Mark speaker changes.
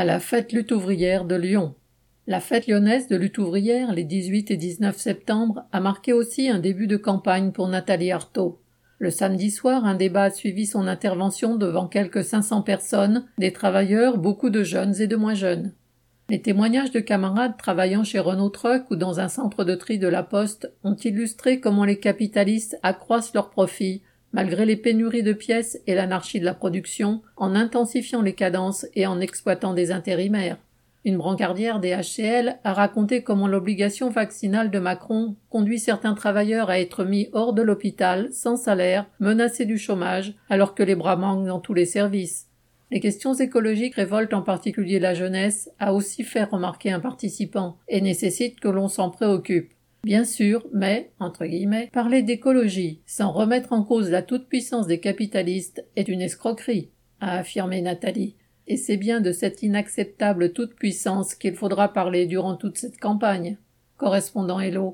Speaker 1: à la fête lutte ouvrière de Lyon. La fête lyonnaise de lutte ouvrière les 18 et 19 septembre a marqué aussi un début de campagne pour Nathalie Arthaud. Le samedi soir, un débat a suivi son intervention devant quelques 500 personnes, des travailleurs, beaucoup de jeunes et de moins jeunes. Les témoignages de camarades travaillant chez Renault Truck ou dans un centre de tri de la Poste ont illustré comment les capitalistes accroissent leurs profits, malgré les pénuries de pièces et l'anarchie de la production, en intensifiant les cadences et en exploitant des intérimaires. Une brancardière des HCL a raconté comment l'obligation vaccinale de Macron conduit certains travailleurs à être mis hors de l'hôpital, sans salaire, menacés du chômage, alors que les bras manquent dans tous les services. Les questions écologiques révoltent en particulier la jeunesse, a aussi fait remarquer un participant, et nécessitent que l'on s'en préoccupe. Bien sûr, mais, entre guillemets, parler d'écologie sans remettre en cause la toute-puissance des capitalistes est une escroquerie, a affirmé Nathalie. Et c'est bien de cette inacceptable toute-puissance qu'il faudra parler durant toute cette campagne. Correspondant Hello.